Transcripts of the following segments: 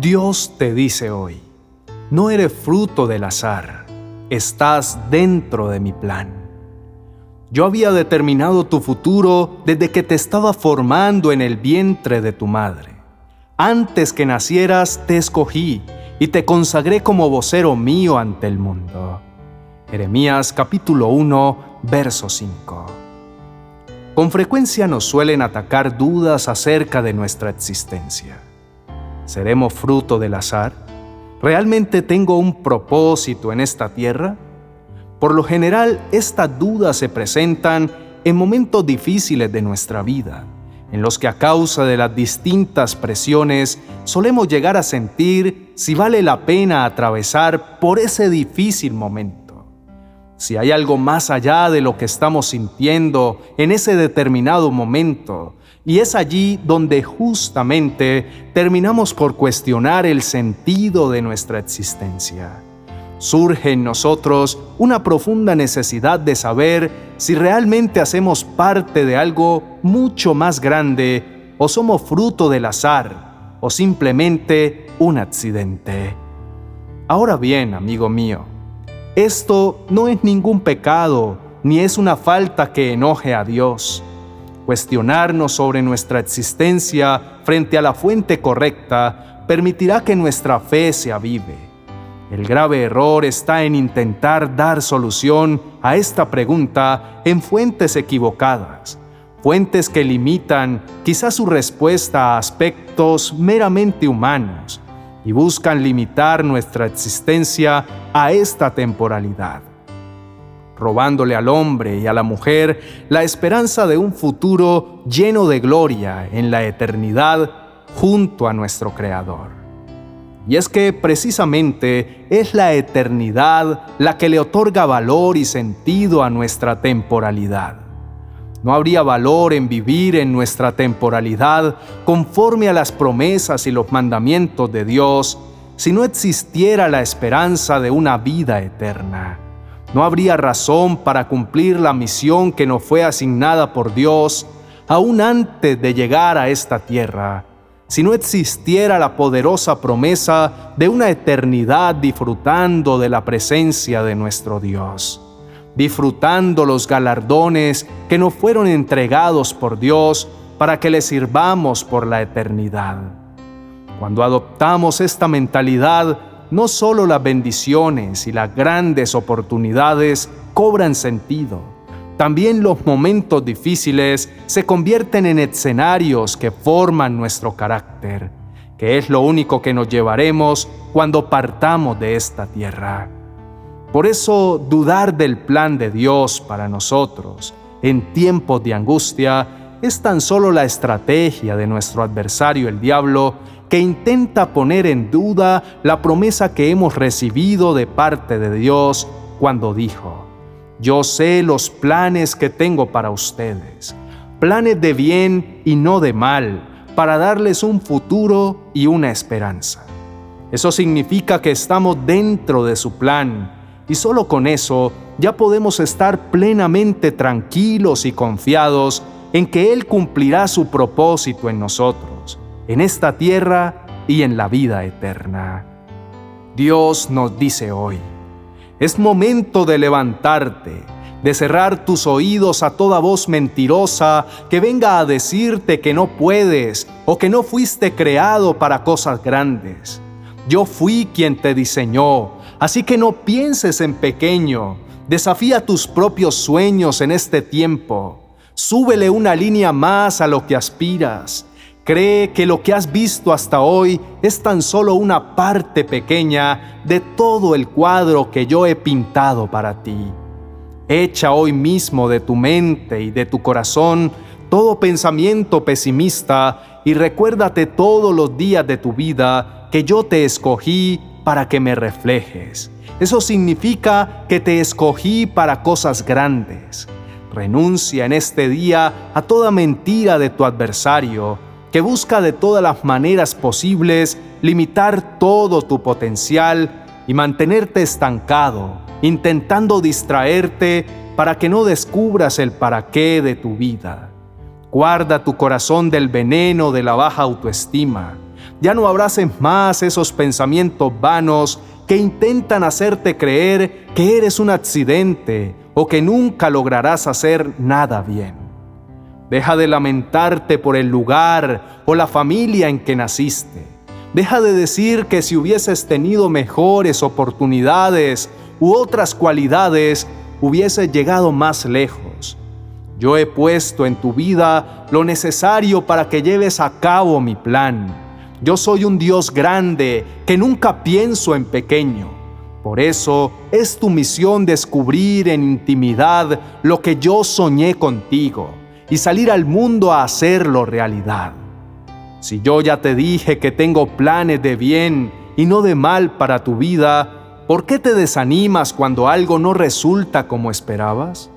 Dios te dice hoy, no eres fruto del azar, estás dentro de mi plan. Yo había determinado tu futuro desde que te estaba formando en el vientre de tu madre. Antes que nacieras te escogí y te consagré como vocero mío ante el mundo. Jeremías capítulo 1, verso 5. Con frecuencia nos suelen atacar dudas acerca de nuestra existencia. ¿Seremos fruto del azar? ¿Realmente tengo un propósito en esta tierra? Por lo general, estas dudas se presentan en momentos difíciles de nuestra vida, en los que a causa de las distintas presiones solemos llegar a sentir si vale la pena atravesar por ese difícil momento si hay algo más allá de lo que estamos sintiendo en ese determinado momento. Y es allí donde justamente terminamos por cuestionar el sentido de nuestra existencia. Surge en nosotros una profunda necesidad de saber si realmente hacemos parte de algo mucho más grande o somos fruto del azar o simplemente un accidente. Ahora bien, amigo mío, esto no es ningún pecado, ni es una falta que enoje a Dios. Cuestionarnos sobre nuestra existencia frente a la fuente correcta permitirá que nuestra fe se avive. El grave error está en intentar dar solución a esta pregunta en fuentes equivocadas, fuentes que limitan quizás su respuesta a aspectos meramente humanos y buscan limitar nuestra existencia a esta temporalidad, robándole al hombre y a la mujer la esperanza de un futuro lleno de gloria en la eternidad junto a nuestro Creador. Y es que precisamente es la eternidad la que le otorga valor y sentido a nuestra temporalidad. No habría valor en vivir en nuestra temporalidad conforme a las promesas y los mandamientos de Dios si no existiera la esperanza de una vida eterna. No habría razón para cumplir la misión que nos fue asignada por Dios aún antes de llegar a esta tierra, si no existiera la poderosa promesa de una eternidad disfrutando de la presencia de nuestro Dios disfrutando los galardones que nos fueron entregados por Dios para que le sirvamos por la eternidad. Cuando adoptamos esta mentalidad, no solo las bendiciones y las grandes oportunidades cobran sentido, también los momentos difíciles se convierten en escenarios que forman nuestro carácter, que es lo único que nos llevaremos cuando partamos de esta tierra. Por eso dudar del plan de Dios para nosotros en tiempos de angustia es tan solo la estrategia de nuestro adversario el diablo que intenta poner en duda la promesa que hemos recibido de parte de Dios cuando dijo, yo sé los planes que tengo para ustedes, planes de bien y no de mal, para darles un futuro y una esperanza. Eso significa que estamos dentro de su plan y solo con eso ya podemos estar plenamente tranquilos y confiados en que Él cumplirá su propósito en nosotros, en esta tierra y en la vida eterna. Dios nos dice hoy, es momento de levantarte, de cerrar tus oídos a toda voz mentirosa que venga a decirte que no puedes o que no fuiste creado para cosas grandes. Yo fui quien te diseñó, Así que no pienses en pequeño, desafía tus propios sueños en este tiempo, súbele una línea más a lo que aspiras. Cree que lo que has visto hasta hoy es tan solo una parte pequeña de todo el cuadro que yo he pintado para ti. Echa hoy mismo de tu mente y de tu corazón todo pensamiento pesimista y recuérdate todos los días de tu vida que yo te escogí para que me reflejes. Eso significa que te escogí para cosas grandes. Renuncia en este día a toda mentira de tu adversario, que busca de todas las maneras posibles limitar todo tu potencial y mantenerte estancado, intentando distraerte para que no descubras el para qué de tu vida. Guarda tu corazón del veneno de la baja autoestima ya no abraces más esos pensamientos vanos que intentan hacerte creer que eres un accidente o que nunca lograrás hacer nada bien. Deja de lamentarte por el lugar o la familia en que naciste. Deja de decir que si hubieses tenido mejores oportunidades u otras cualidades, hubieses llegado más lejos. Yo he puesto en tu vida lo necesario para que lleves a cabo mi plan. Yo soy un Dios grande que nunca pienso en pequeño. Por eso es tu misión descubrir en intimidad lo que yo soñé contigo y salir al mundo a hacerlo realidad. Si yo ya te dije que tengo planes de bien y no de mal para tu vida, ¿por qué te desanimas cuando algo no resulta como esperabas?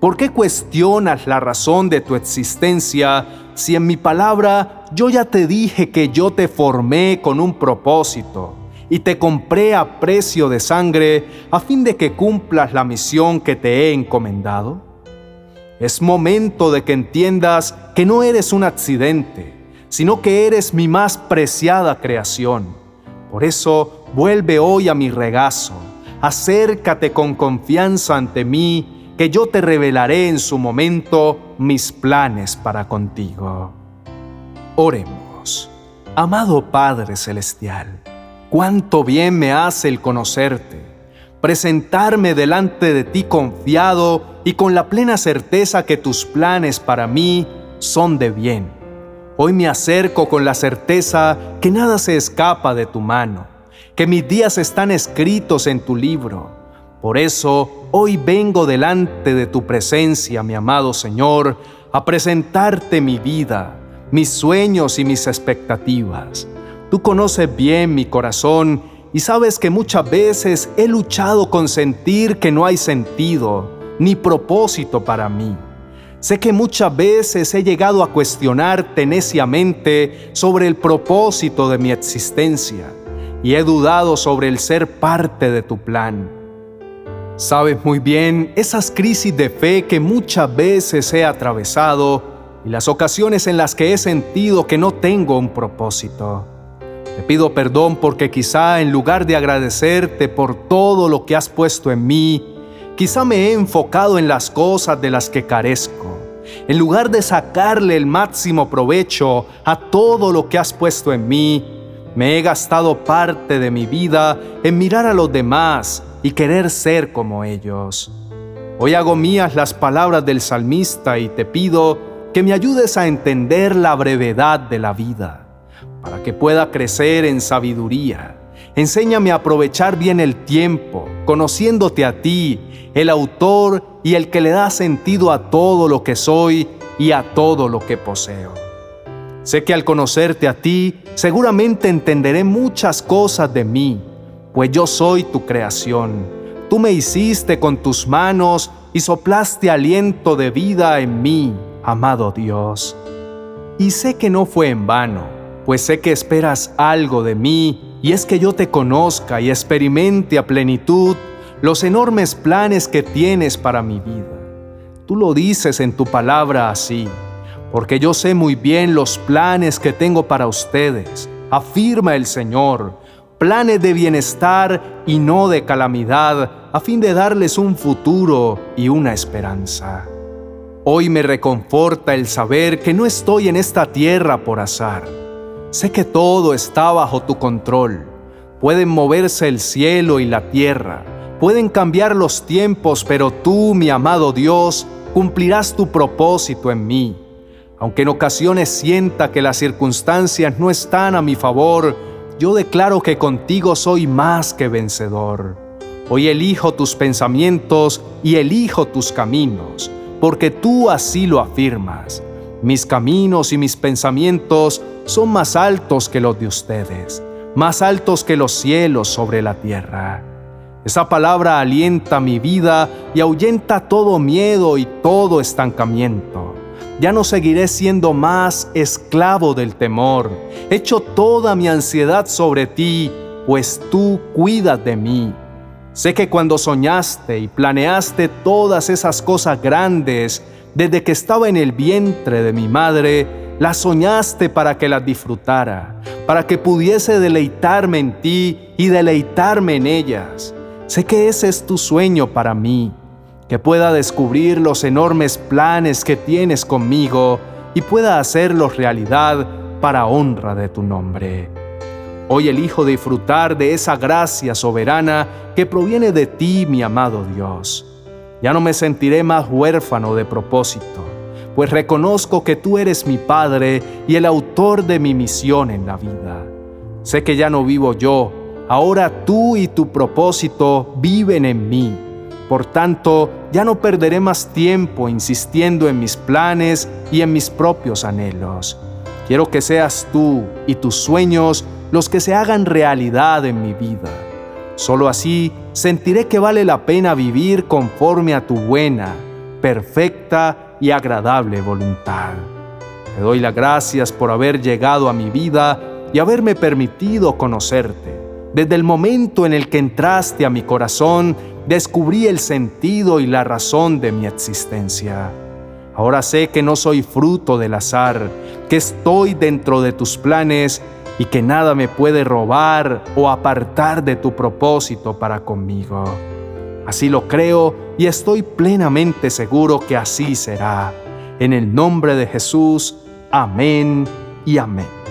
¿Por qué cuestionas la razón de tu existencia si en mi palabra yo ya te dije que yo te formé con un propósito y te compré a precio de sangre a fin de que cumplas la misión que te he encomendado? Es momento de que entiendas que no eres un accidente, sino que eres mi más preciada creación. Por eso, vuelve hoy a mi regazo, acércate con confianza ante mí, que yo te revelaré en su momento mis planes para contigo. Oremos. Amado Padre Celestial, cuánto bien me hace el conocerte, presentarme delante de ti confiado y con la plena certeza que tus planes para mí son de bien Hoy me acerco con la certeza que nada se escapa de tu mano, que mis días están escritos en tu libro. Por eso hoy vengo delante de tu presencia, mi amado Señor, a presentarte mi vida, mis sueños y mis expectativas. Tú conoces bien mi corazón y sabes que muchas veces he luchado con sentir que no hay sentido ni propósito para mí. Sé que muchas veces he llegado a cuestionarte neciamente sobre el propósito de mi existencia y he dudado sobre el ser parte de tu plan. Sabes muy bien esas crisis de fe que muchas veces he atravesado y las ocasiones en las que he sentido que no tengo un propósito. Te pido perdón porque quizá en lugar de agradecerte por todo lo que has puesto en mí, quizá me he enfocado en las cosas de las que carezco en lugar de sacarle el máximo provecho a todo lo que has puesto en mí, me he gastado parte de mi vida en mirar a los demás y querer ser como ellos. Hoy hago mías las palabras del salmista y te pido que me ayudes a entender la brevedad de la vida, para que pueda crecer en sabiduría. Enséñame a aprovechar bien el tiempo, conociéndote a ti, el autor y el que le da sentido a todo lo que soy y a todo lo que poseo. Sé que al conocerte a ti, seguramente entenderé muchas cosas de mí, pues yo soy tu creación. Tú me hiciste con tus manos y soplaste aliento de vida en mí, amado Dios. Y sé que no fue en vano, pues sé que esperas algo de mí, y es que yo te conozca y experimente a plenitud los enormes planes que tienes para mi vida. Tú lo dices en tu palabra así, porque yo sé muy bien los planes que tengo para ustedes, afirma el Señor, planes de bienestar y no de calamidad, a fin de darles un futuro y una esperanza. Hoy me reconforta el saber que no estoy en esta tierra por azar. Sé que todo está bajo tu control. Pueden moverse el cielo y la tierra, Pueden cambiar los tiempos, pero tú, mi amado Dios, cumplirás tu propósito en mí. Aunque en ocasiones sienta que las circunstancias no están a mi favor, yo declaro que contigo soy más que vencedor. Hoy elijo tus pensamientos y elijo tus caminos, porque tú así lo afirmas. Mis caminos y mis pensamientos son más altos que los de ustedes, más altos que los cielos sobre la tierra. Esa palabra alienta mi vida y ahuyenta todo miedo y todo estancamiento. Ya no seguiré siendo más esclavo del temor. Echo toda mi ansiedad sobre ti, pues tú cuidas de mí. Sé que cuando soñaste y planeaste todas esas cosas grandes, desde que estaba en el vientre de mi madre, las soñaste para que las disfrutara, para que pudiese deleitarme en ti y deleitarme en ellas. Sé que ese es tu sueño para mí, que pueda descubrir los enormes planes que tienes conmigo y pueda hacerlos realidad para honra de tu nombre. Hoy elijo disfrutar de esa gracia soberana que proviene de ti, mi amado Dios. Ya no me sentiré más huérfano de propósito, pues reconozco que tú eres mi Padre y el autor de mi misión en la vida. Sé que ya no vivo yo, ahora tú y tu propósito viven en mí. Por tanto, ya no perderé más tiempo insistiendo en mis planes y en mis propios anhelos. Quiero que seas tú y tus sueños los que se hagan realidad en mi vida. Solo así sentiré que vale la pena vivir conforme a tu buena, perfecta y agradable voluntad. Te doy las gracias por haber llegado a mi vida y haberme permitido conocerte. Desde el momento en el que entraste a mi corazón, descubrí el sentido y la razón de mi existencia. Ahora sé que no soy fruto del azar, que estoy dentro de tus planes y que nada me puede robar o apartar de tu propósito para conmigo. Así lo creo y estoy plenamente seguro que así será. En el nombre de Jesús, amén y amén.